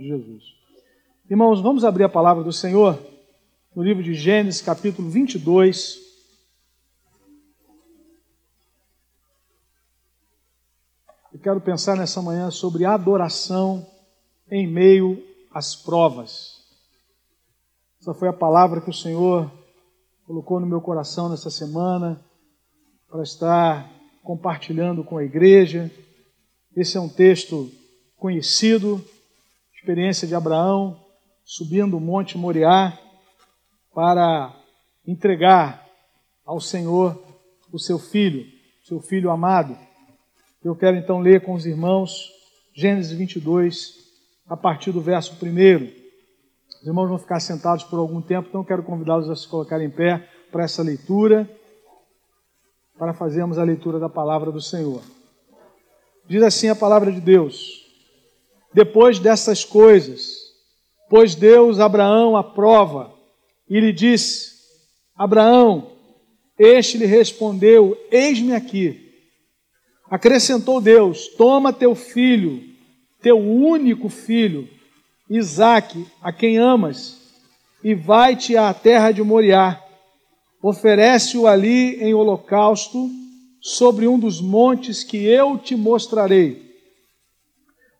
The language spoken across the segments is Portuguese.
de Jesus. Irmãos, vamos abrir a palavra do Senhor no livro de Gênesis, capítulo 22. Eu quero pensar nessa manhã sobre adoração em meio às provas. Essa foi a palavra que o Senhor colocou no meu coração nessa semana para estar compartilhando com a igreja. Esse é um texto conhecido, experiência de Abraão subindo o Monte Moriá para entregar ao Senhor o seu filho, seu filho amado. Eu quero então ler com os irmãos Gênesis 22, a partir do verso 1. Os irmãos vão ficar sentados por algum tempo, então quero convidá-los a se colocarem em pé para essa leitura, para fazermos a leitura da palavra do Senhor. Diz assim a palavra de Deus: Depois dessas coisas, Pois Deus Abraão a prova e lhe disse: Abraão, este lhe respondeu: Eis-me aqui. Acrescentou Deus: Toma teu filho, teu único filho, Isaque, a quem amas, e vai-te à terra de Moriá. Oferece-o ali em holocausto sobre um dos montes que eu te mostrarei.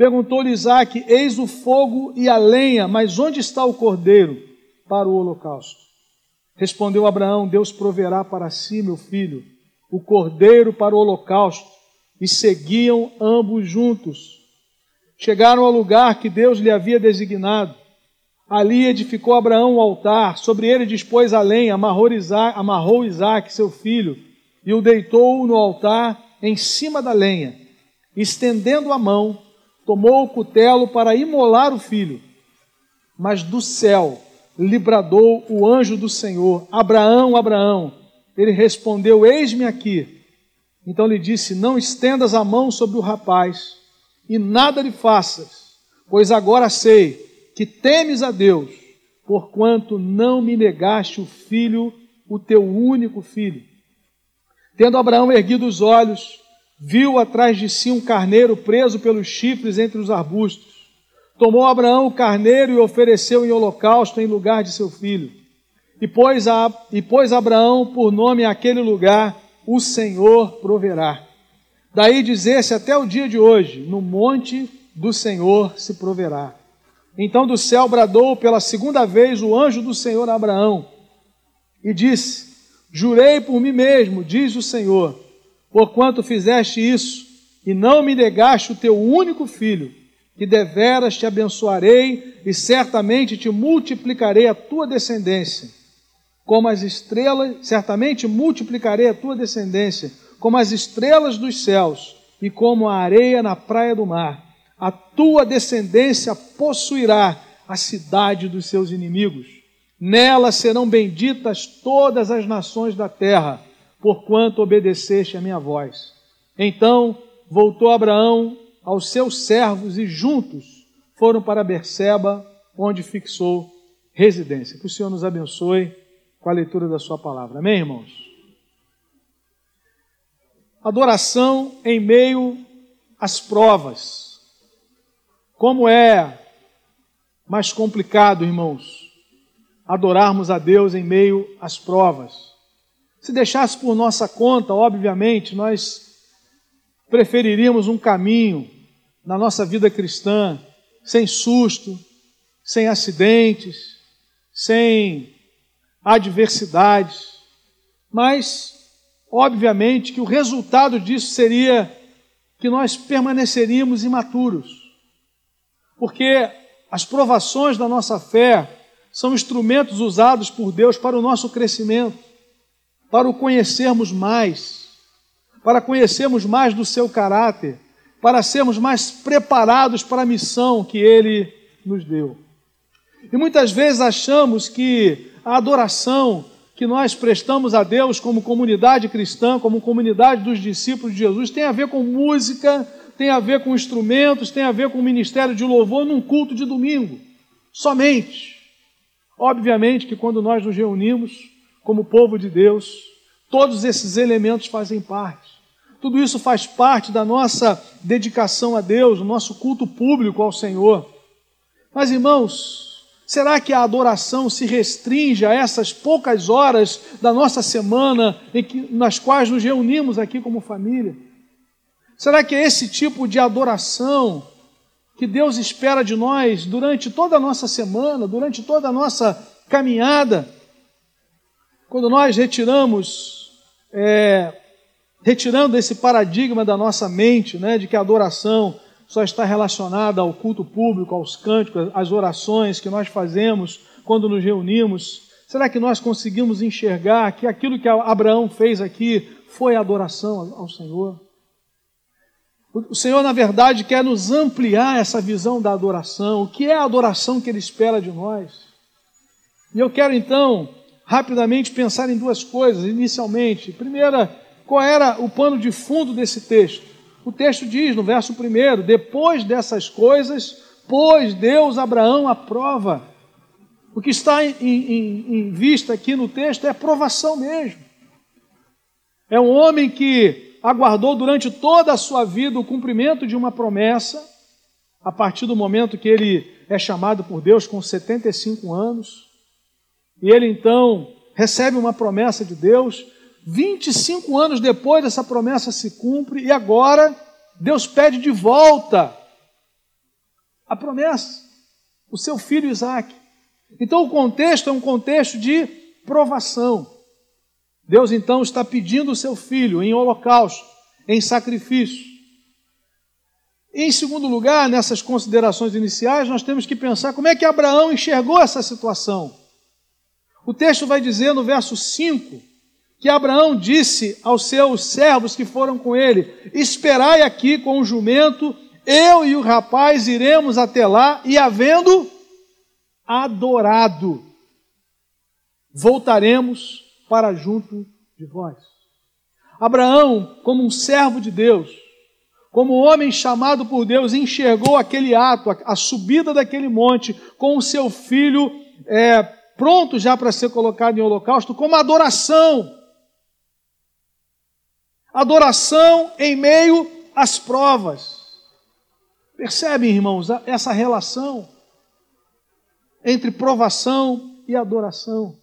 Perguntou-lhe Isaque, eis o fogo e a lenha, mas onde está o cordeiro para o holocausto? Respondeu Abraão: Deus proverá para si, meu filho, o cordeiro para o holocausto. E seguiam ambos juntos. Chegaram ao lugar que Deus lhe havia designado. Ali edificou Abraão um altar, sobre ele dispôs a lenha, amarrou Isaac, amarrou Isaac, seu filho, e o deitou no altar em cima da lenha. Estendendo a mão, tomou o cutelo para imolar o filho. Mas do céu lhe bradou o anjo do Senhor: Abraão, Abraão. Ele respondeu: Eis-me aqui. Então lhe disse: Não estendas a mão sobre o rapaz e nada lhe faças, pois agora sei que temes a Deus, porquanto não me negaste o filho, o teu único filho. Tendo Abraão erguido os olhos, viu atrás de si um carneiro preso pelos chifres entre os arbustos. Tomou Abraão o carneiro e ofereceu em holocausto em lugar de seu filho. E pôs, a, e pôs Abraão por nome àquele lugar: O Senhor proverá. Daí dizer-se até o dia de hoje: No monte do Senhor se proverá. Então do céu bradou pela segunda vez o anjo do Senhor a Abraão e disse: Jurei por mim mesmo, diz o Senhor, porquanto fizeste isso e não me negaste o teu único filho que deveras te abençoarei e certamente te multiplicarei a tua descendência. Como as estrelas, certamente multiplicarei a tua descendência, como as estrelas dos céus e como a areia na praia do mar. A tua descendência possuirá a cidade dos seus inimigos. Nela serão benditas todas as nações da terra, porquanto obedeceste a minha voz. Então voltou Abraão aos seus servos e juntos foram para Berseba, onde fixou residência. Que o Senhor nos abençoe com a leitura da sua palavra. Amém, irmãos? Adoração em meio às provas. Como é mais complicado, irmãos, adorarmos a Deus em meio às provas. Se deixasse por nossa conta, obviamente, nós preferiríamos um caminho na nossa vida cristã sem susto, sem acidentes, sem adversidades, mas, obviamente, que o resultado disso seria que nós permaneceríamos imaturos, porque as provações da nossa fé são instrumentos usados por Deus para o nosso crescimento, para o conhecermos mais, para conhecermos mais do seu caráter, para sermos mais preparados para a missão que Ele nos deu. E muitas vezes achamos que a adoração que nós prestamos a Deus como comunidade cristã, como comunidade dos discípulos de Jesus, tem a ver com música, tem a ver com instrumentos, tem a ver com o ministério de louvor num culto de domingo. Somente. Obviamente que quando nós nos reunimos como povo de Deus, todos esses elementos fazem parte. Tudo isso faz parte da nossa dedicação a Deus, do nosso culto público ao Senhor. Mas, irmãos, Será que a adoração se restringe a essas poucas horas da nossa semana em que, nas quais nos reunimos aqui como família? Será que é esse tipo de adoração que Deus espera de nós durante toda a nossa semana, durante toda a nossa caminhada? Quando nós retiramos, é, retirando esse paradigma da nossa mente, né, de que a adoração só está relacionada ao culto público, aos cânticos, às orações que nós fazemos quando nos reunimos? Será que nós conseguimos enxergar que aquilo que Abraão fez aqui foi adoração ao Senhor? O Senhor, na verdade, quer nos ampliar essa visão da adoração. O que é a adoração que Ele espera de nós? E eu quero então, rapidamente, pensar em duas coisas. Inicialmente, primeira, qual era o pano de fundo desse texto? O texto diz no verso 1: depois dessas coisas, pôs Deus Abraão à prova. O que está em, em, em vista aqui no texto é provação mesmo. É um homem que aguardou durante toda a sua vida o cumprimento de uma promessa, a partir do momento que ele é chamado por Deus com 75 anos, e ele então recebe uma promessa de Deus, 25 anos depois, essa promessa se cumpre e agora Deus pede de volta a promessa, o seu filho Isaac. Então o contexto é um contexto de provação. Deus então está pedindo o seu filho em holocausto, em sacrifício. Em segundo lugar, nessas considerações iniciais, nós temos que pensar como é que Abraão enxergou essa situação. O texto vai dizer no verso 5 que Abraão disse aos seus servos que foram com ele: Esperai aqui com o jumento, eu e o rapaz iremos até lá, e havendo adorado, voltaremos para junto de vós. Abraão, como um servo de Deus, como homem chamado por Deus, enxergou aquele ato, a, subida daquele monte, com o seu filho é, pronto já para ser colocado em holocausto, como adoração Adoração em meio às provas. Percebem, irmãos, essa relação entre provação e adoração.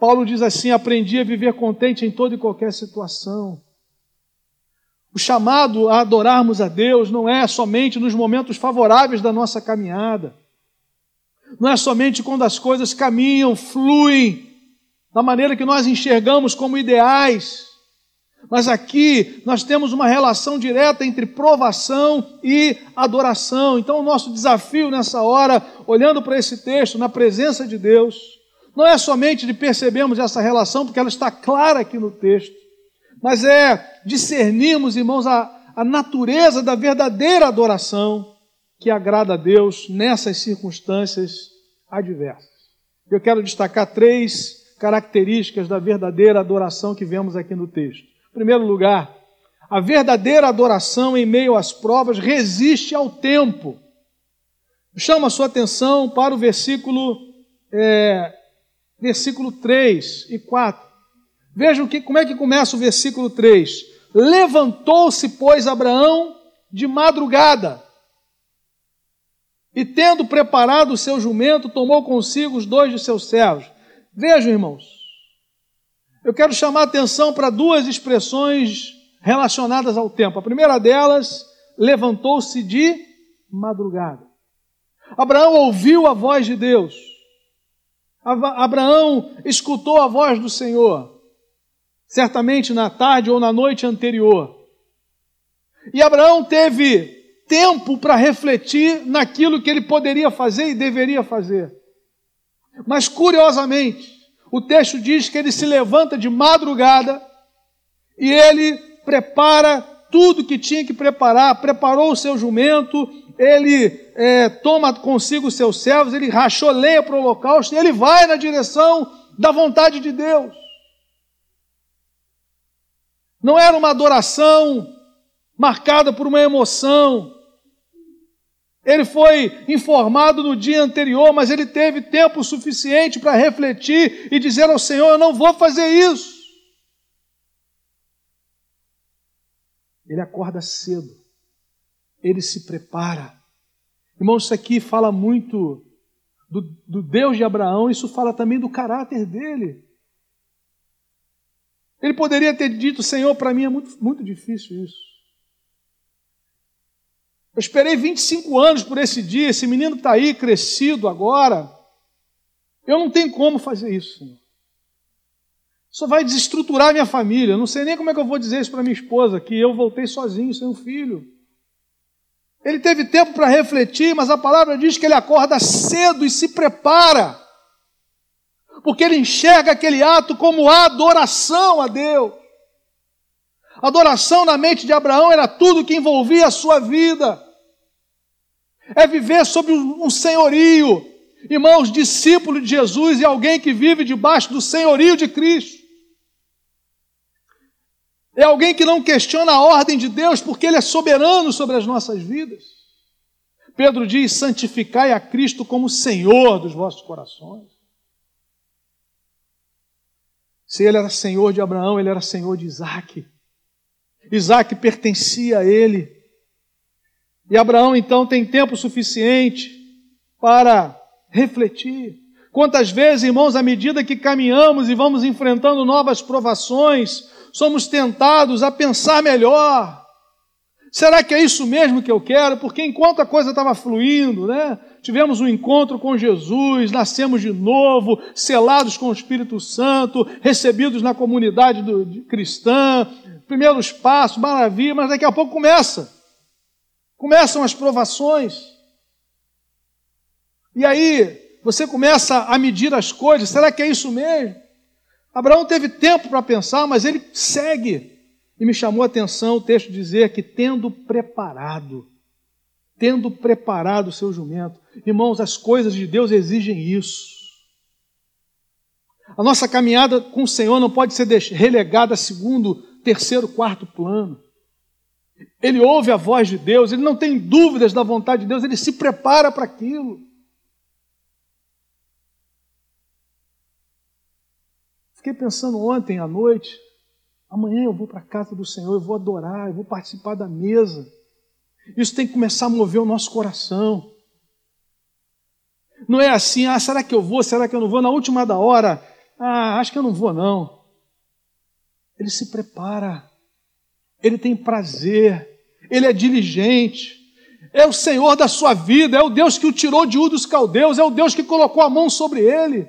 Paulo diz assim: aprendi a viver contente em toda e qualquer situação. O chamado a adorarmos a Deus não é somente nos momentos favoráveis da nossa caminhada, não é somente quando as coisas caminham, fluem, da maneira que nós enxergamos como ideais, mas aqui nós temos uma relação direta entre provação e adoração. Então, o nosso desafio nessa hora, olhando para esse texto, na presença de Deus, não é somente de percebermos essa relação, porque ela está clara aqui no texto, mas é discernirmos, irmãos, a, a natureza da verdadeira adoração que agrada a Deus nessas circunstâncias adversas. Eu quero destacar três características da verdadeira adoração que vemos aqui no texto. Em primeiro lugar, a verdadeira adoração em meio às provas resiste ao tempo. Chama a sua atenção para o versículo, é, versículo 3 e 4. Vejam que, como é que começa o versículo 3. Levantou-se, pois, Abraão de madrugada, e tendo preparado o seu jumento, tomou consigo os dois de seus servos. Vejam, irmãos, eu quero chamar atenção para duas expressões relacionadas ao tempo. A primeira delas, levantou-se de madrugada. Abraão ouviu a voz de Deus. Abraão escutou a voz do Senhor, certamente na tarde ou na noite anterior. E Abraão teve tempo para refletir naquilo que ele poderia fazer e deveria fazer. Mas, curiosamente, o texto diz que ele se levanta de madrugada e ele prepara tudo que tinha que preparar, preparou o seu jumento, ele é, toma consigo os seus servos, ele rachou lenha para o holocausto, e ele vai na direção da vontade de Deus. Não era uma adoração marcada por uma emoção. Ele foi informado no dia anterior, mas ele teve tempo suficiente para refletir e dizer ao Senhor: Eu não vou fazer isso. Ele acorda cedo ele se prepara. Irmãos, isso aqui fala muito do, do Deus de Abraão, isso fala também do caráter dele. Ele poderia ter dito, Senhor, para mim é muito, muito difícil isso. Eu esperei 25 anos por esse dia, esse menino está aí, crescido agora. Eu não tenho como fazer isso, Senhor. Isso vai desestruturar minha família. Eu não sei nem como é que eu vou dizer isso para minha esposa, que eu voltei sozinho, sem um filho. Ele teve tempo para refletir, mas a palavra diz que ele acorda cedo e se prepara, porque ele enxerga aquele ato como adoração a Deus. Adoração na mente de Abraão era tudo que envolvia a sua vida, é viver sob um senhorio. Irmãos, discípulo de Jesus e alguém que vive debaixo do senhorio de Cristo. É alguém que não questiona a ordem de Deus porque Ele é soberano sobre as nossas vidas. Pedro diz: santificai a Cristo como Senhor dos vossos corações. Se ele era senhor de Abraão, ele era senhor de Isaac. Isaac pertencia a ele. E Abraão então tem tempo suficiente para refletir. Quantas vezes, irmãos, à medida que caminhamos e vamos enfrentando novas provações, somos tentados a pensar melhor. Será que é isso mesmo que eu quero? Porque enquanto a coisa estava fluindo, né? Tivemos um encontro com Jesus, nascemos de novo, selados com o Espírito Santo, recebidos na comunidade do, cristã, primeiros passos, maravilha, mas daqui a pouco começa. Começam as provações. E aí, você começa a medir as coisas, será que é isso mesmo? Abraão teve tempo para pensar, mas ele segue. E me chamou a atenção o texto dizer que, tendo preparado, tendo preparado o seu jumento, irmãos, as coisas de Deus exigem isso. A nossa caminhada com o Senhor não pode ser relegada segundo, terceiro, quarto plano. Ele ouve a voz de Deus, ele não tem dúvidas da vontade de Deus, ele se prepara para aquilo. Fiquei pensando ontem à noite, amanhã eu vou para a casa do Senhor, eu vou adorar, eu vou participar da mesa. Isso tem que começar a mover o nosso coração. Não é assim, ah, será que eu vou, será que eu não vou? Na última da hora, ah, acho que eu não vou não. Ele se prepara, ele tem prazer, ele é diligente, é o Senhor da sua vida, é o Deus que o tirou de Ur dos caldeus, é o Deus que colocou a mão sobre ele.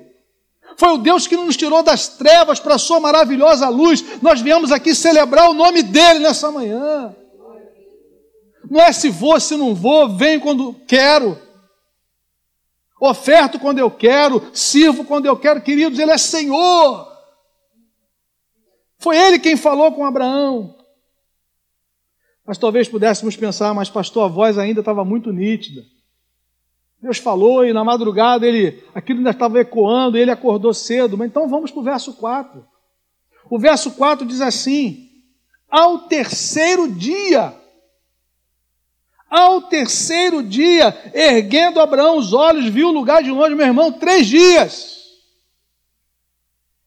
Foi o Deus que nos tirou das trevas para a sua maravilhosa luz. Nós viemos aqui celebrar o nome dele nessa manhã. Não é se vou, se não vou, venho quando quero. Oferto quando eu quero, sirvo quando eu quero. Queridos, ele é Senhor. Foi ele quem falou com Abraão. Mas talvez pudéssemos pensar, mas pastor, a voz ainda estava muito nítida. Deus falou e na madrugada ele, aquilo ainda estava ecoando, ele acordou cedo. Mas então vamos para o verso 4. O verso 4 diz assim: Ao terceiro dia, ao terceiro dia, erguendo Abraão os olhos, viu o lugar de longe, meu irmão, três dias.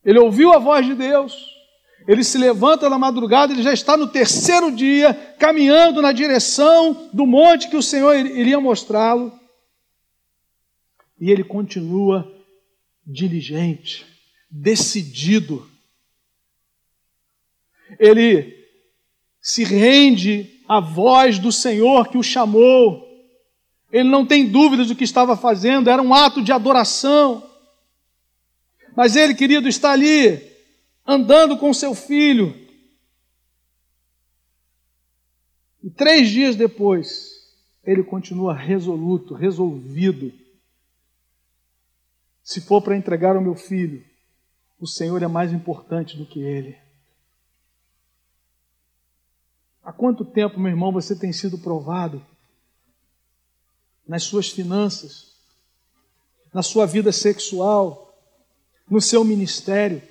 Ele ouviu a voz de Deus, ele se levanta na madrugada, ele já está no terceiro dia, caminhando na direção do monte que o Senhor iria mostrá-lo. E ele continua diligente, decidido. Ele se rende à voz do Senhor que o chamou. Ele não tem dúvidas do que estava fazendo, era um ato de adoração. Mas ele, querido, está ali, andando com seu filho. E três dias depois, ele continua resoluto, resolvido. Se for para entregar o meu filho, o Senhor é mais importante do que ele. Há quanto tempo, meu irmão, você tem sido provado nas suas finanças, na sua vida sexual, no seu ministério?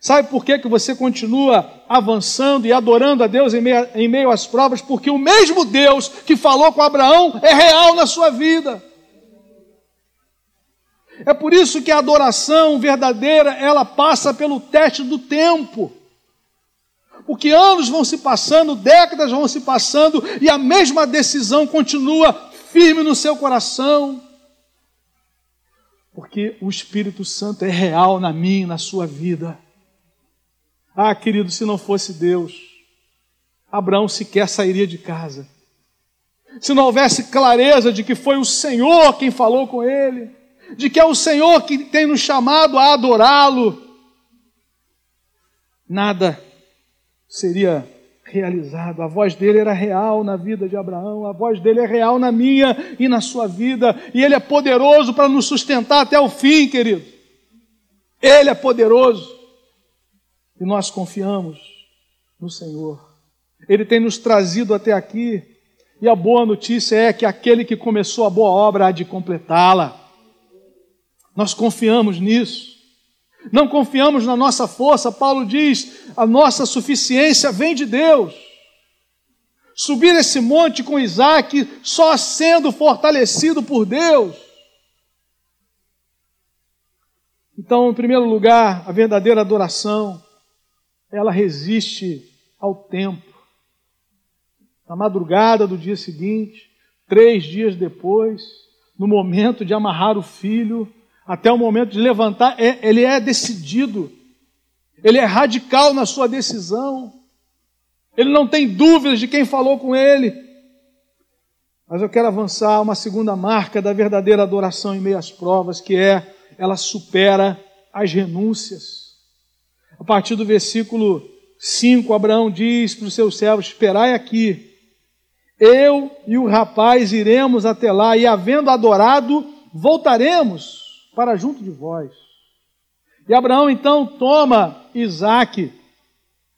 Sabe por que, que você continua avançando e adorando a Deus em meio, em meio às provas? Porque o mesmo Deus que falou com Abraão é real na sua vida. É por isso que a adoração verdadeira, ela passa pelo teste do tempo. Porque anos vão se passando, décadas vão se passando e a mesma decisão continua firme no seu coração. Porque o Espírito Santo é real na minha na sua vida. Ah, querido, se não fosse Deus, Abraão sequer sairia de casa. Se não houvesse clareza de que foi o Senhor quem falou com ele, de que é o Senhor que tem nos chamado a adorá-lo, nada seria realizado. A voz dele era real na vida de Abraão, a voz dele é real na minha e na sua vida, e ele é poderoso para nos sustentar até o fim, querido. Ele é poderoso. E nós confiamos no Senhor. Ele tem nos trazido até aqui. E a boa notícia é que aquele que começou a boa obra há de completá-la. Nós confiamos nisso. Não confiamos na nossa força. Paulo diz: a nossa suficiência vem de Deus. Subir esse monte com Isaac só sendo fortalecido por Deus. Então, em primeiro lugar, a verdadeira adoração ela resiste ao tempo. Na madrugada do dia seguinte, três dias depois, no momento de amarrar o filho, até o momento de levantar, é, ele é decidido, ele é radical na sua decisão, ele não tem dúvidas de quem falou com ele. Mas eu quero avançar uma segunda marca da verdadeira adoração em meio às provas, que é ela supera as renúncias. A partir do versículo 5, Abraão diz para os seus servos: Esperai aqui, eu e o rapaz iremos até lá, e havendo adorado, voltaremos para junto de vós. E Abraão então toma Isaac,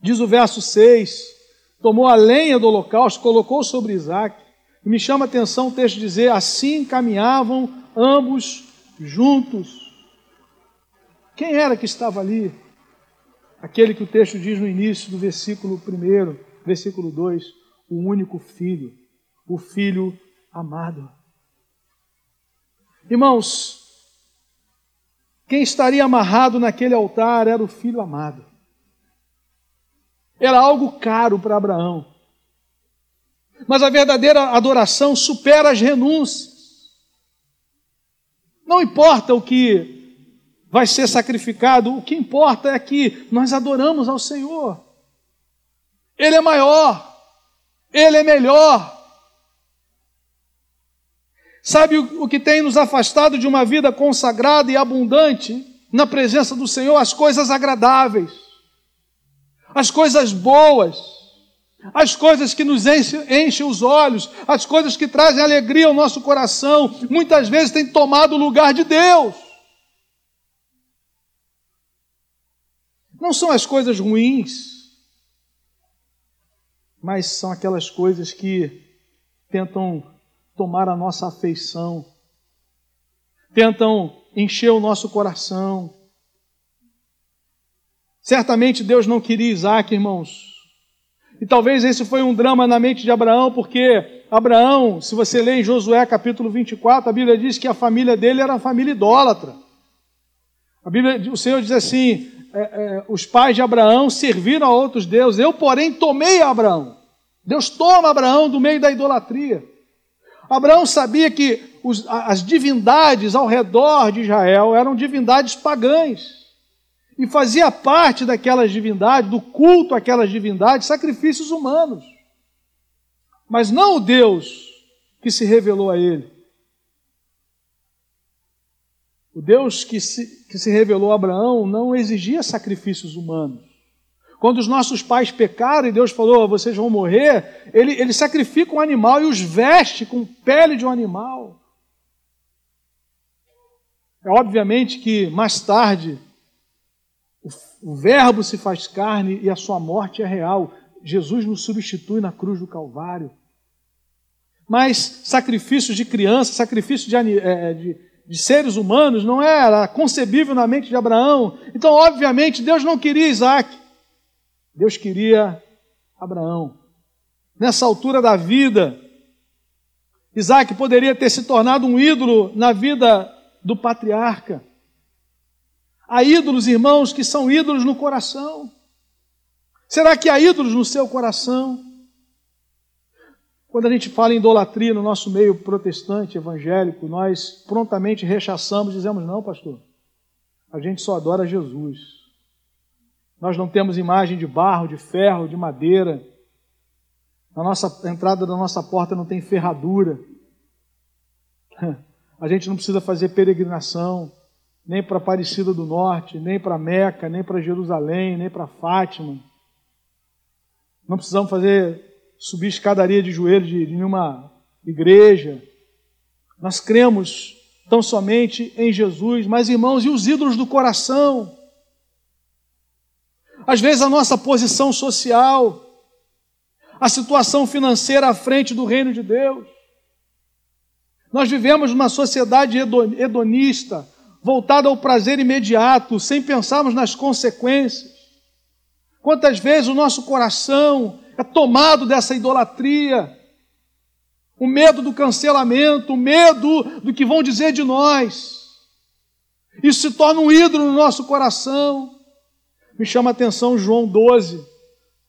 diz o verso 6, tomou a lenha do holocausto, colocou sobre Isaac. E me chama a atenção o texto dizer: assim caminhavam ambos juntos. Quem era que estava ali? Aquele que o texto diz no início do versículo 1, versículo 2, o único filho, o filho amado. Irmãos, quem estaria amarrado naquele altar era o filho amado. Era algo caro para Abraão. Mas a verdadeira adoração supera as renúncias. Não importa o que vai ser sacrificado, o que importa é que nós adoramos ao Senhor. Ele é maior, Ele é melhor. Sabe o, que tem nos afastado de uma vida consagrada e abundante na presença do Senhor? As coisas agradáveis, as coisas boas, as coisas que nos enchem, os olhos, as coisas que trazem alegria ao nosso coração, muitas vezes têm tomado o lugar de Deus. Não são as coisas ruins, mas são aquelas coisas que tentam tomar a nossa afeição, tentam encher o nosso coração. Certamente Deus não queria Isaac, irmãos. E talvez esse foi um drama na mente de Abraão, porque Abraão, se você lê em Josué capítulo 24, a Bíblia diz que a família dele era uma família idólatra. A Bíblia, o Senhor diz assim: é, é, os pais de Abraão serviram a outros deuses. Eu, porém, tomei Abraão. Deus toma Abraão do meio da idolatria. Abraão sabia que os, as divindades ao redor de Israel eram divindades pagãs. E fazia parte daquelas divindades, do culto àquelas divindades, sacrifícios humanos. Mas não o Deus que se revelou a ele. O Deus que se, que se revelou a Abraão não exigia sacrifícios humanos. Quando os nossos pais pecaram e Deus falou, vocês vão morrer, ele, ele sacrifica um animal e os veste com pele de um animal. É obviamente que mais tarde o, o Verbo se faz carne e a sua morte é real. Jesus nos substitui na cruz do Calvário. Mas sacrifícios de criança, sacrifício de, é, de, de seres humanos não era concebível na mente de Abraão. Então, obviamente, Deus não queria Isaac. Deus queria Abraão. Nessa altura da vida, Isaac poderia ter se tornado um ídolo na vida do patriarca. Há ídolos, irmãos, que são ídolos no coração. Será que há ídolos no seu coração? Quando a gente fala em idolatria no nosso meio protestante, evangélico, nós prontamente rechaçamos, dizemos: não, pastor, a gente só adora Jesus. Nós não temos imagem de barro, de ferro, de madeira. A nossa a entrada da nossa porta não tem ferradura. A gente não precisa fazer peregrinação, nem para Aparecida do Norte, nem para Meca, nem para Jerusalém, nem para Fátima. Não precisamos fazer subir escadaria de joelho de, nenhuma igreja. Nós cremos tão somente em Jesus, mas irmãos, e os ídolos do coração? às vezes a nossa posição social, a situação financeira à frente do reino de Deus. Nós vivemos numa sociedade hedonista, voltada ao prazer imediato, sem pensarmos nas consequências. Quantas vezes o nosso coração é tomado dessa idolatria, o medo do cancelamento, o medo do que vão dizer de nós. Isso se torna um ídolo no nosso coração. Me chama a atenção João 12,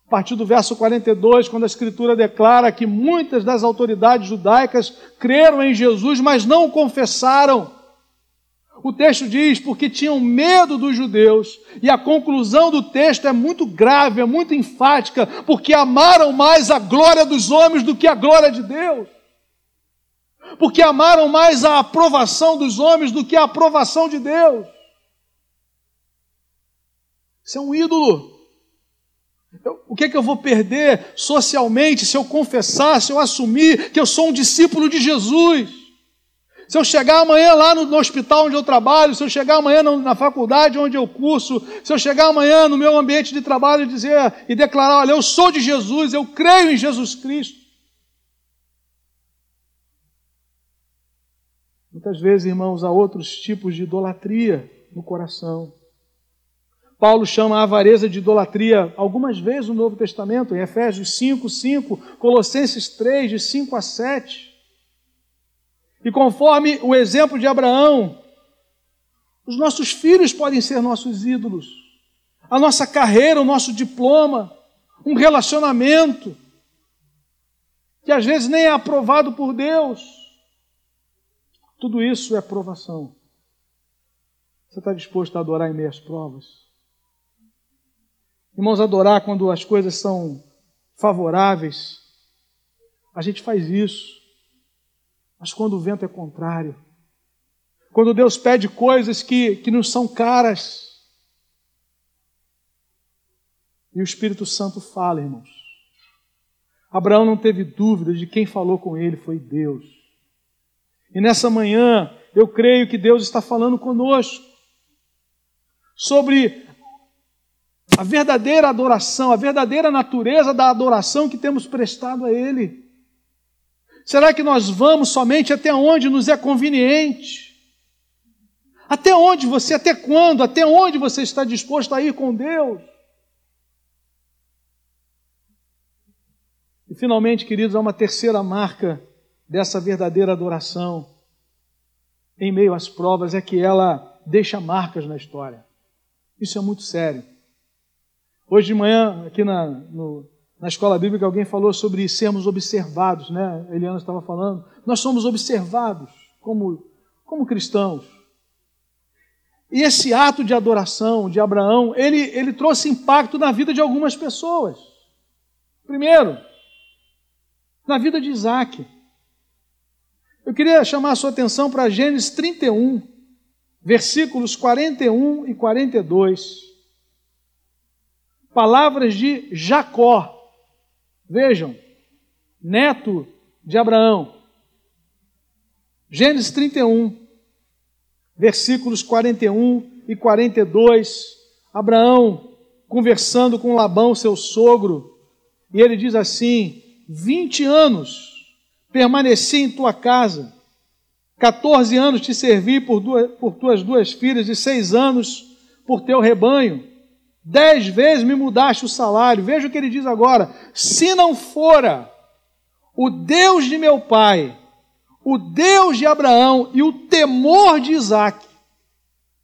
a partir do verso 42, quando a Escritura declara que muitas das autoridades judaicas creram em Jesus, mas não o confessaram. O texto diz porque tinham medo dos judeus, e a conclusão do texto é muito grave, é muito enfática, porque amaram mais a glória dos homens do que a glória de Deus. Porque amaram mais a aprovação dos homens do que a aprovação de Deus. Isso é um ídolo. Eu, o que, é que eu vou perder socialmente se eu confessar, se eu assumir que eu sou um discípulo de Jesus? Se eu chegar amanhã lá no, no hospital onde eu trabalho, se eu chegar amanhã na, na faculdade onde eu curso, se eu chegar amanhã no meu ambiente de trabalho e dizer e declarar, olha, eu sou de Jesus, eu creio em Jesus Cristo. Muitas vezes, irmãos, há outros tipos de idolatria no coração. Paulo chama a avareza de idolatria algumas vezes no Novo Testamento, em Efésios 5, 5, Colossenses 3, de 5 a 7. E conforme o exemplo de Abraão, os nossos filhos podem ser nossos ídolos, a nossa carreira, o nosso diploma, um relacionamento, que às vezes nem é aprovado por Deus. Tudo isso é aprovação. Você está disposto a adorar em meio às provas? Irmãos, adorar quando as coisas são favoráveis, a gente faz isso. Mas quando o vento é contrário, quando Deus pede coisas que, que nos são caras, e o Espírito Santo fala, irmãos. Abraão não teve dúvida de quem falou com ele foi Deus. E nessa manhã, eu creio que Deus está falando conosco sobre a verdadeira adoração, a verdadeira natureza da adoração que temos prestado a Ele? Será que nós vamos somente até onde nos é conveniente? Até onde você, até quando, até onde você está disposto a ir com Deus? E finalmente, queridos, há uma terceira marca dessa verdadeira adoração em meio às provas é que ela deixa marcas na história. Isso é muito sério. Hoje de manhã, aqui na, no, na escola bíblica, alguém falou sobre sermos observados, né? A Eliana estava falando. Nós somos observados como, como cristãos. E esse ato de adoração de Abraão, ele, ele trouxe impacto na vida de algumas pessoas. Primeiro, na vida de Isaac. Eu queria chamar a sua atenção para Gênesis 31, versículos 41 e 42, palavras de Jacó. Vejam, neto de Abraão. Gênesis 31, versículos 41 e 42. Abraão conversando com Labão, seu sogro, e ele diz assim: Vinte anos permaneci em tua casa, 14 anos te servi por, duas, por tuas duas filhas, e seis anos por teu rebanho. Dez vezes me mudaste o salário. Veja o que ele diz agora: se não fora o Deus de meu pai, o Deus de Abraão e o temor de Isaac,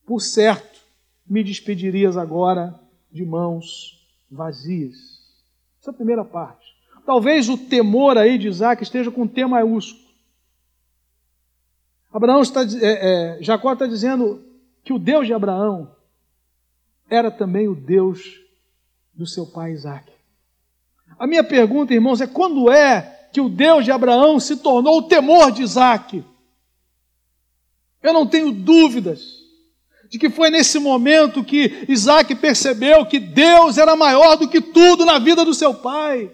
por certo, me despedirias agora de mãos vazias. Essa é a primeira parte. Talvez o temor aí de Isaac esteja com T maiúsculo. Abraão está, é, é, Jacó está dizendo que o Deus de Abraão era também o Deus do seu pai Isaac. A minha pergunta, irmãos, é quando é que o Deus de Abraão se tornou o temor de Isaac? Eu não tenho dúvidas de que foi nesse momento que Isaac percebeu que Deus era maior do que tudo na vida do seu pai.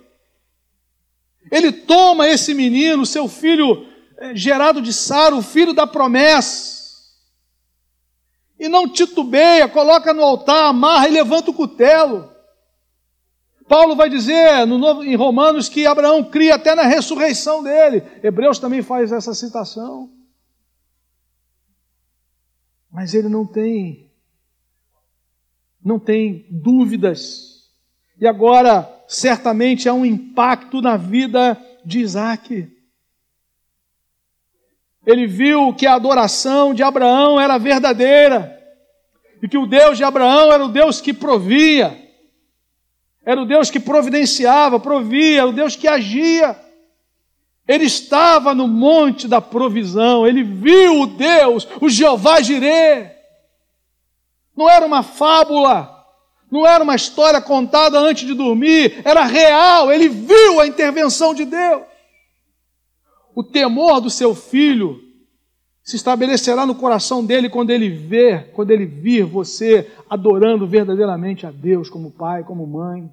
Ele toma esse menino, seu filho eh, gerado de Sara, o filho da promessa, e não titubeia, coloca no altar, amarra e levanta o cutelo. Paulo vai dizer no novo, em Romanos que Abraão cria até na ressurreição dele. Hebreus também faz essa citação. Mas ele não tem não tem dúvidas. E agora, certamente há um impacto na vida de Isaac. Ele viu que a adoração de Abraão era verdadeira, e que o Deus de Abraão era o Deus que provia, era o Deus que providenciava, provia, era o Deus que agia. Ele estava no monte da provisão, ele viu o Deus, o Jeová Jireh. Não era uma fábula, não era uma história contada antes de dormir, era real, ele viu a intervenção de Deus. O temor do seu filho se estabelecerá no coração dele quando ele ver, quando ele vir você adorando verdadeiramente a Deus como pai, como mãe.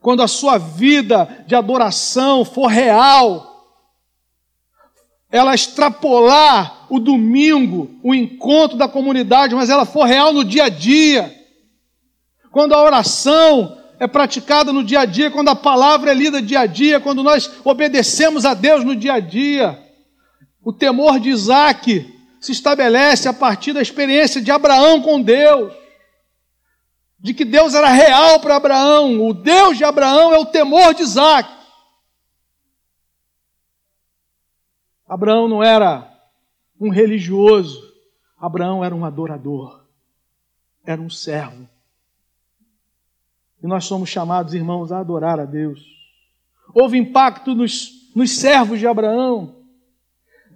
Quando a sua vida de adoração for real, ela extrapolar o domingo, o encontro da comunidade, mas ela for real no dia a dia, quando a oração é praticada no dia a dia, quando a palavra é lida dia a dia, quando nós obedecemos a Deus no dia a dia, o temor de Isaac se estabelece a partir da experiência de Abraão com Deus de que Deus era real para Abraão. O Deus de Abraão é o temor de Isaac. Abraão não era um religioso, Abraão era um adorador, era um servo. E nós somos chamados, irmãos, a adorar a Deus. Houve impacto nos, nos servos de Abraão.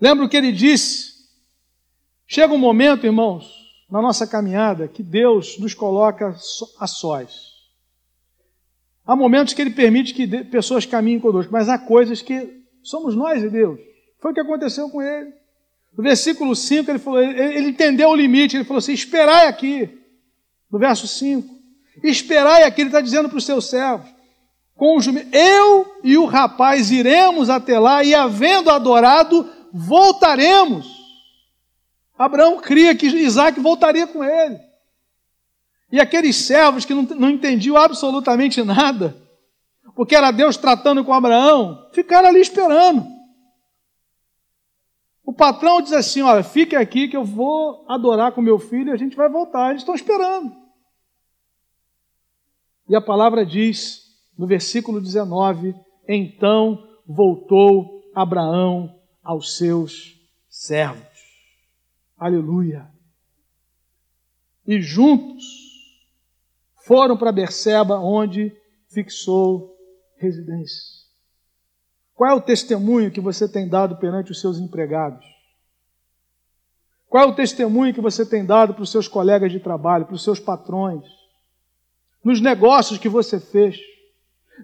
Lembra o que ele disse? Chega um momento, irmãos, na nossa caminhada que Deus nos coloca a sós. Há momentos que Ele permite que pessoas caminhem conosco, mas há coisas que somos nós e Deus. Foi o que aconteceu com ele. No versículo 5, ele, falou, ele, ele entendeu o limite, ele falou assim: esperai aqui. No verso 5, esperai aqui, ele está dizendo para os seus servos: com eu e o rapaz iremos até lá e, havendo adorado, voltaremos. Abraão cria que Isaac voltaria com ele. E aqueles servos que não, não entendiam absolutamente nada, porque era Deus tratando com Abraão, ficaram ali esperando. O patrão diz assim: Olha, fique aqui que eu vou adorar com meu filho e a gente vai voltar. Eles estão esperando. E a palavra diz, no versículo 19: Então voltou Abraão aos seus servos. Aleluia. E juntos foram para Berseba, onde fixou residência. Qual é o testemunho que você tem dado perante os seus empregados? Qual é o testemunho que você tem dado para os seus colegas de trabalho, para os seus patrões? Nos negócios que você fez?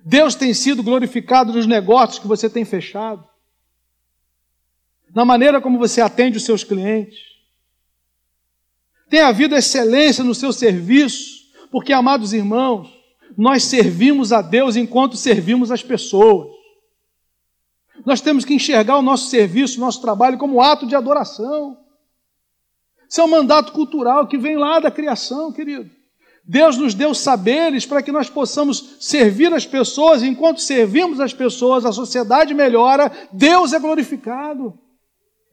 Deus tem sido glorificado nos negócios que você tem fechado? Na maneira como você atende os seus clientes? Tenha havido excelência no seu serviço, porque, amados irmãos, nós servimos a Deus enquanto servimos as pessoas. Nós temos que enxergar o nosso serviço, o nosso trabalho como ato de adoração. Isso é um mandato cultural que vem lá da criação, querido. Deus nos deu saberes para que nós possamos servir as pessoas, enquanto servimos as pessoas, a sociedade melhora, Deus é glorificado.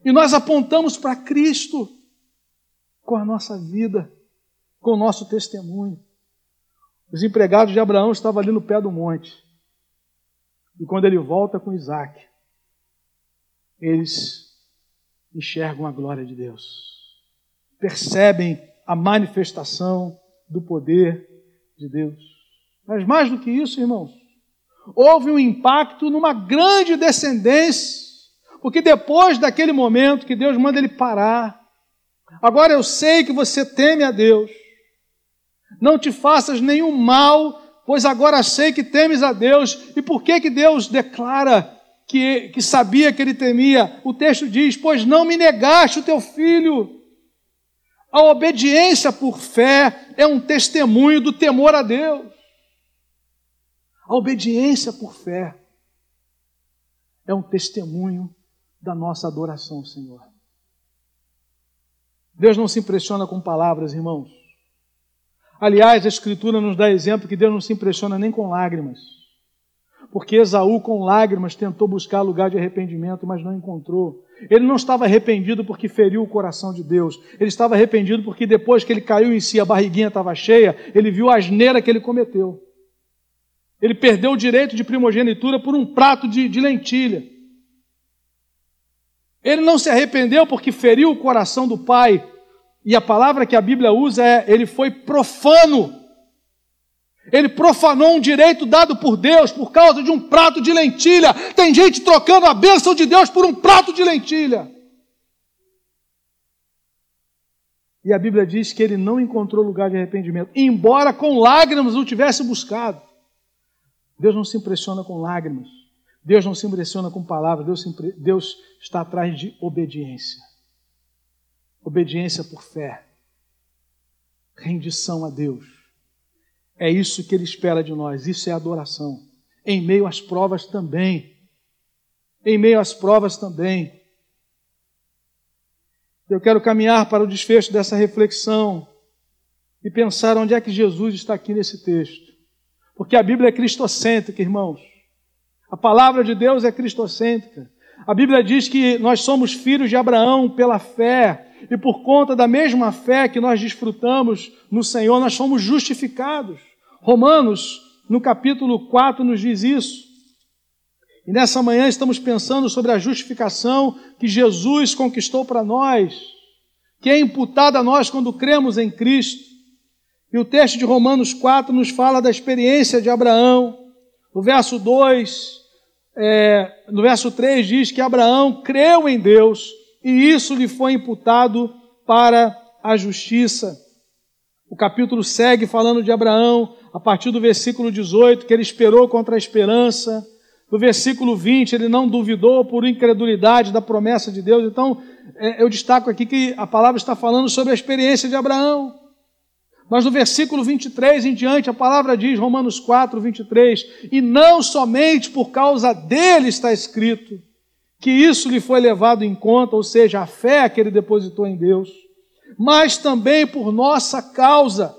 E nós apontamos para Cristo com a nossa vida, com o nosso testemunho. Os empregados de Abraão estavam ali no pé do monte. E quando ele volta com Isaac, eles enxergam a glória de Deus percebem a manifestação do poder de Deus. Mas mais do que isso, irmãos, houve um impacto numa grande descendência, porque depois daquele momento que Deus manda ele parar, agora eu sei que você teme a Deus, não te faças nenhum mal, pois agora sei que temes a Deus. E por que que Deus declara que, que sabia que ele temia? O texto diz: Pois não me negaste o teu filho. A obediência por fé é um testemunho do temor a Deus. A obediência por fé é um testemunho da nossa adoração ao Senhor. Deus não se impressiona com palavras, irmãos. Aliás, a Escritura nos dá exemplo que Deus não se impressiona nem com lágrimas. Porque Esaú, com lágrimas, tentou buscar lugar de arrependimento, mas não encontrou. Ele não estava arrependido porque feriu o coração de Deus. Ele estava arrependido porque depois que ele caiu em si, a barriguinha estava cheia, ele viu a asneira que ele cometeu. Ele perdeu o direito de primogenitura por um prato de, de lentilha. Ele não se arrependeu porque feriu o coração do pai. E a palavra que a Bíblia usa é: ele foi profano. Ele profanou um direito dado por Deus por causa de um prato de lentilha. Tem gente trocando a bênção de Deus por um prato de lentilha. E a Bíblia diz que ele não encontrou lugar de arrependimento, embora com lágrimas o tivesse buscado. Deus não se impressiona com lágrimas. Deus não se impressiona com palavras. Deus, Deus está atrás de obediência. Obediência por fé. Rendição a Deus é isso que ele espera de nós, isso é adoração. Em meio às provas também. Em meio às provas também. Eu quero caminhar para o desfecho dessa reflexão e pensar onde é que Jesus está aqui nesse texto. Porque a Bíblia é cristocêntrica, irmãos. A palavra de Deus é cristocêntrica. A Bíblia diz que nós somos filhos de Abraão pela fé, e por conta da mesma fé que nós desfrutamos no Senhor, nós somos justificados. Romanos, no capítulo 4, nos diz isso. E nessa manhã estamos pensando sobre a justificação que Jesus conquistou para nós, que é imputada a nós quando cremos em Cristo. E o texto de Romanos 4 nos fala da experiência de Abraão. No verso 2, é, no verso 3 diz que Abraão creu em Deus e isso lhe foi imputado para a justiça. O capítulo segue falando de Abraão, a partir do versículo 18, que ele esperou contra a esperança. Do versículo 20, ele não duvidou por incredulidade da promessa de Deus. Então, é, eu destaco aqui que a palavra está falando sobre a experiência de Abraão. Mas no versículo 23 em diante, a palavra diz, Romanos 4, 23, e não somente por causa dele está escrito, que isso lhe foi levado em conta, ou seja, a fé que ele depositou em Deus, mas também por nossa causa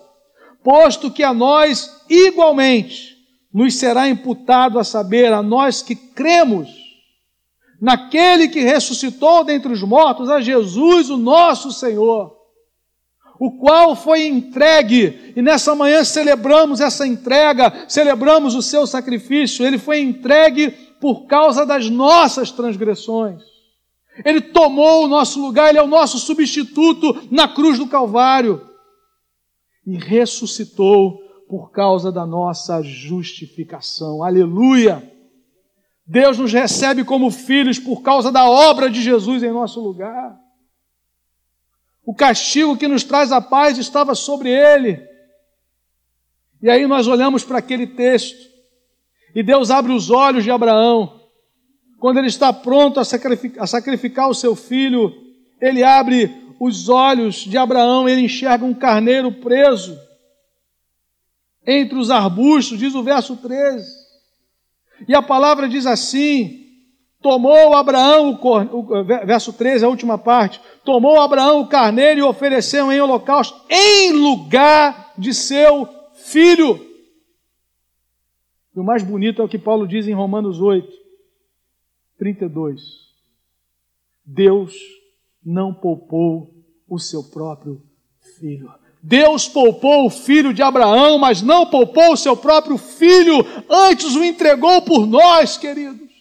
posto que a nós igualmente nos será imputado a saber, a nós que cremos naquele que ressuscitou dentre os mortos, a Jesus, o nosso Senhor, o qual foi entregue, e nessa manhã celebramos essa entrega, celebramos o seu sacrifício, ele foi entregue por causa das nossas transgressões. Ele tomou o nosso lugar, ele é o nosso substituto na cruz do Calvário e ressuscitou por causa da nossa justificação. Aleluia! Deus nos recebe como filhos por causa da obra de Jesus em nosso lugar. O castigo que nos traz a paz estava sobre ele. E aí nós olhamos para aquele texto e Deus abre os olhos de Abraão. Quando ele está pronto a sacrificar, a sacrificar o seu filho, ele abre os olhos de Abraão, ele enxerga um carneiro preso entre os arbustos, diz o verso 13. E a palavra diz assim: tomou Abraão, o, verso 13, a última parte, tomou Abraão o carneiro e ofereceu em holocausto em lugar de seu filho. E o mais bonito é o que Paulo diz em Romanos 8, 32. Deus não poupou o seu próprio filho. Deus poupou o filho de Abraão, mas não poupou o seu próprio filho, antes o entregou por nós, queridos.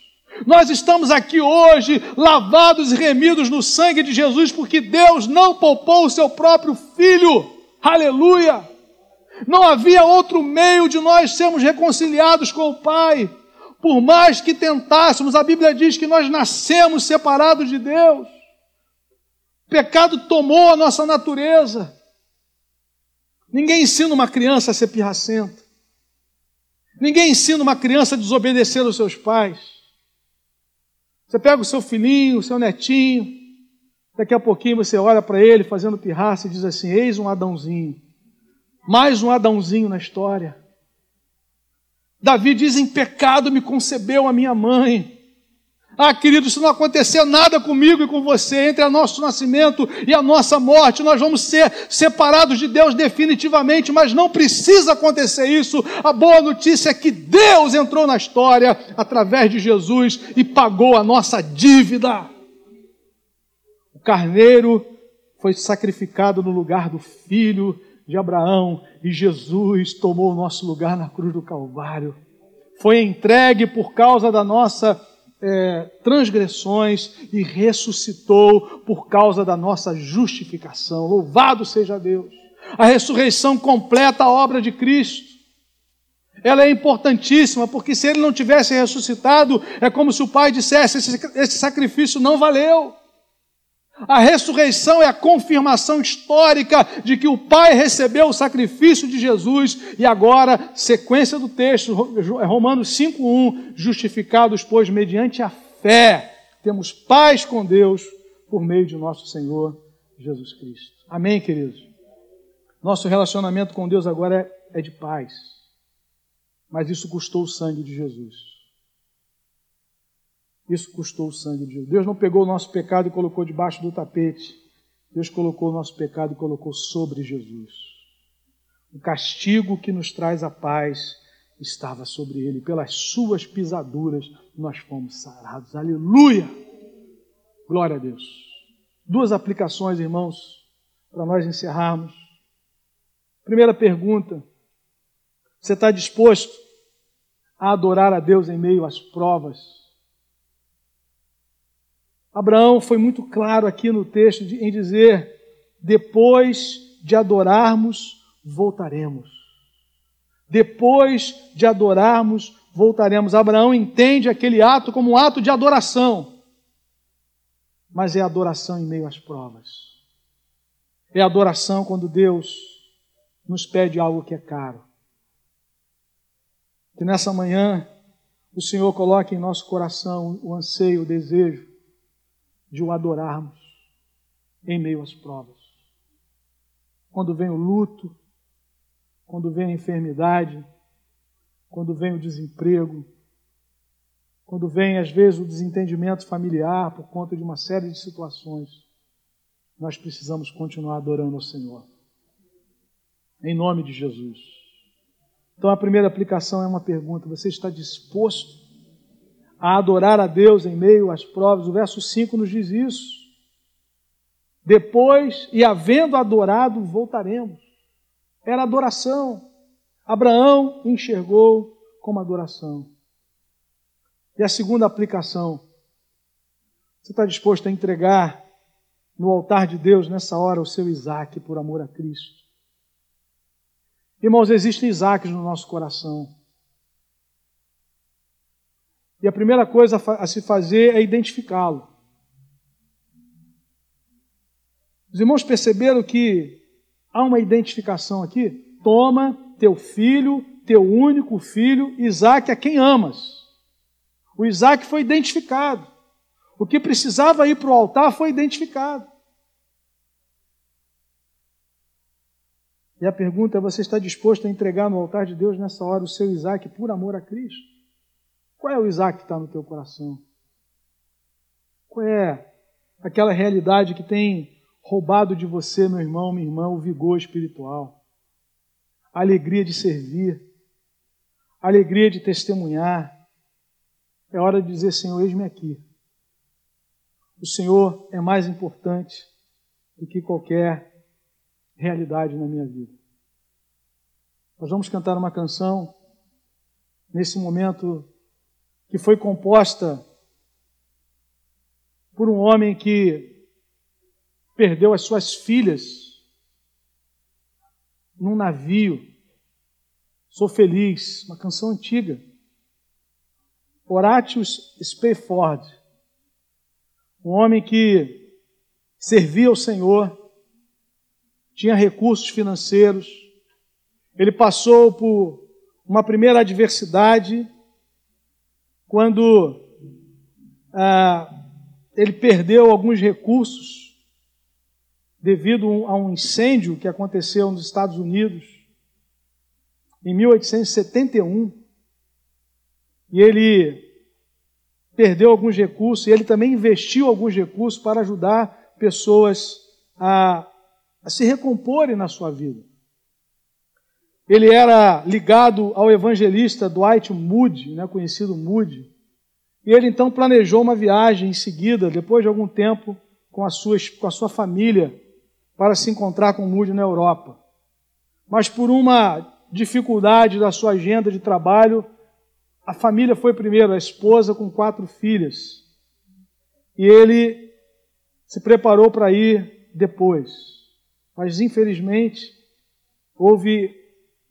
Nós estamos aqui hoje, lavados e remidos no sangue de Jesus, porque Deus não poupou o seu próprio filho. Aleluia! Não havia outro meio de nós sermos reconciliados com o Pai. Por mais que tentássemos, a Bíblia diz que nós nascemos separados de Deus. O pecado tomou a nossa natureza. Ninguém ensina uma criança a ser pirracenta. Ninguém ensina uma criança a desobedecer aos seus pais. Você pega o seu filhinho, o seu netinho, daqui a pouquinho você olha para ele fazendo pirraça e diz assim: Eis um Adãozinho. Mais um Adãozinho na história. Davi diz: Em pecado me concebeu a minha mãe. Ah, querido, se não acontecer nada comigo e com você, entre o nosso nascimento e a nossa morte, nós vamos ser separados de Deus definitivamente, mas não precisa acontecer isso. A boa notícia é que Deus entrou na história através de Jesus e pagou a nossa dívida. O carneiro foi sacrificado no lugar do filho de Abraão e Jesus tomou o nosso lugar na cruz do Calvário. Foi entregue por causa da nossa é, transgressões e ressuscitou por causa da nossa justificação. Louvado seja Deus! A ressurreição completa a obra de Cristo. Ela é importantíssima, porque se ele não tivesse ressuscitado, é como se o Pai dissesse: esse, esse sacrifício não valeu. A ressurreição é a confirmação histórica de que o Pai recebeu o sacrifício de Jesus e agora, sequência do texto, Romanos 5:1, justificados pois mediante a fé, temos paz com Deus por meio de nosso Senhor Jesus Cristo. Amém, queridos. Nosso relacionamento com Deus agora é, é de paz. Mas isso custou o sangue de Jesus. Isso custou o sangue de Jesus. Deus não pegou o nosso pecado e colocou debaixo do tapete. Deus colocou o nosso pecado e colocou sobre Jesus. O castigo que nos traz a paz estava sobre ele. Pelas suas pisaduras nós fomos sarados. Aleluia! Glória a Deus. Duas aplicações, irmãos, para nós encerrarmos. Primeira pergunta: você está disposto a adorar a Deus em meio às provas? Abraão foi muito claro aqui no texto em dizer: depois de adorarmos, voltaremos. Depois de adorarmos, voltaremos. Abraão entende aquele ato como um ato de adoração, mas é adoração em meio às provas. É adoração quando Deus nos pede algo que é caro. Que nessa manhã o Senhor coloque em nosso coração o anseio, o desejo de o adorarmos em meio às provas. Quando vem o luto, quando vem a enfermidade, quando vem o desemprego, quando vem às vezes o desentendimento familiar por conta de uma série de situações, nós precisamos continuar adorando ao Senhor. Em nome de Jesus. Então a primeira aplicação é uma pergunta: você está disposto a adorar a Deus em meio às provas. O verso 5 nos diz isso. Depois, e havendo adorado, voltaremos. Era adoração. Abraão enxergou como adoração. E a segunda aplicação: você está disposto a entregar no altar de Deus nessa hora o seu Isaac por amor a Cristo? Irmãos, existem Isaques no nosso coração. E a primeira coisa a se fazer é identificá-lo. Os irmãos perceberam que há uma identificação aqui? Toma teu filho, teu único filho, Isaac, a quem amas. O Isaac foi identificado. O que precisava ir para o altar foi identificado. E a pergunta é: você está disposto a entregar no altar de Deus nessa hora o seu Isaac por amor a Cristo? Qual é o Isaac que está no teu coração? Qual é aquela realidade que tem roubado de você, meu irmão, minha irmã, o vigor espiritual, a alegria de servir, a alegria de testemunhar? É hora de dizer: Senhor, eis-me aqui. O Senhor é mais importante do que qualquer realidade na minha vida. Nós vamos cantar uma canção nesse momento que foi composta por um homem que perdeu as suas filhas num navio. Sou feliz, uma canção antiga. Horatius Spafford, um homem que servia ao Senhor, tinha recursos financeiros, ele passou por uma primeira adversidade quando ah, ele perdeu alguns recursos devido a um incêndio que aconteceu nos Estados Unidos em 1871. E ele perdeu alguns recursos e ele também investiu alguns recursos para ajudar pessoas a, a se recomporem na sua vida. Ele era ligado ao evangelista Dwight Moody, né, conhecido Moody. E ele então planejou uma viagem em seguida, depois de algum tempo, com a sua, com a sua família, para se encontrar com Moody na Europa. Mas por uma dificuldade da sua agenda de trabalho, a família foi primeiro, a esposa com quatro filhas. E ele se preparou para ir depois. Mas infelizmente houve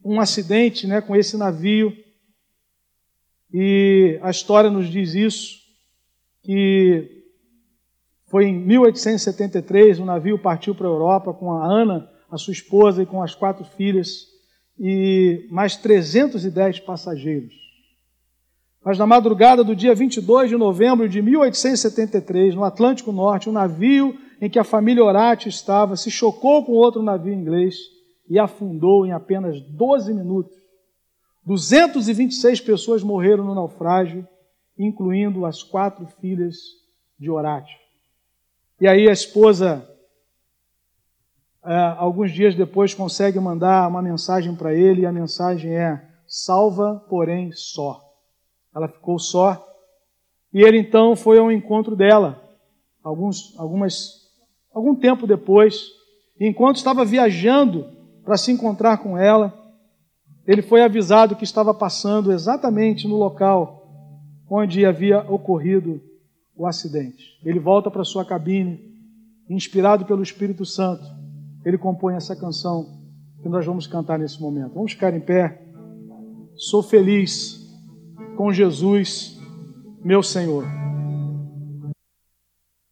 um acidente né, com esse navio. E a história nos diz isso, que foi em 1873, o navio partiu para a Europa com a Ana, a sua esposa, e com as quatro filhas, e mais 310 passageiros. Mas na madrugada do dia 22 de novembro de 1873, no Atlântico Norte, um navio em que a família Orati estava se chocou com outro navio inglês e afundou em apenas 12 minutos. 226 pessoas morreram no naufrágio, incluindo as quatro filhas de Horácio. E aí a esposa, é, alguns dias depois, consegue mandar uma mensagem para ele, e a mensagem é: salva, porém só. Ela ficou só, e ele então foi ao encontro dela, alguns, algumas, algum tempo depois, enquanto estava viajando para se encontrar com ela. Ele foi avisado que estava passando exatamente no local onde havia ocorrido o acidente. Ele volta para sua cabine, inspirado pelo Espírito Santo. Ele compõe essa canção que nós vamos cantar nesse momento. Vamos ficar em pé. Sou feliz com Jesus, meu Senhor.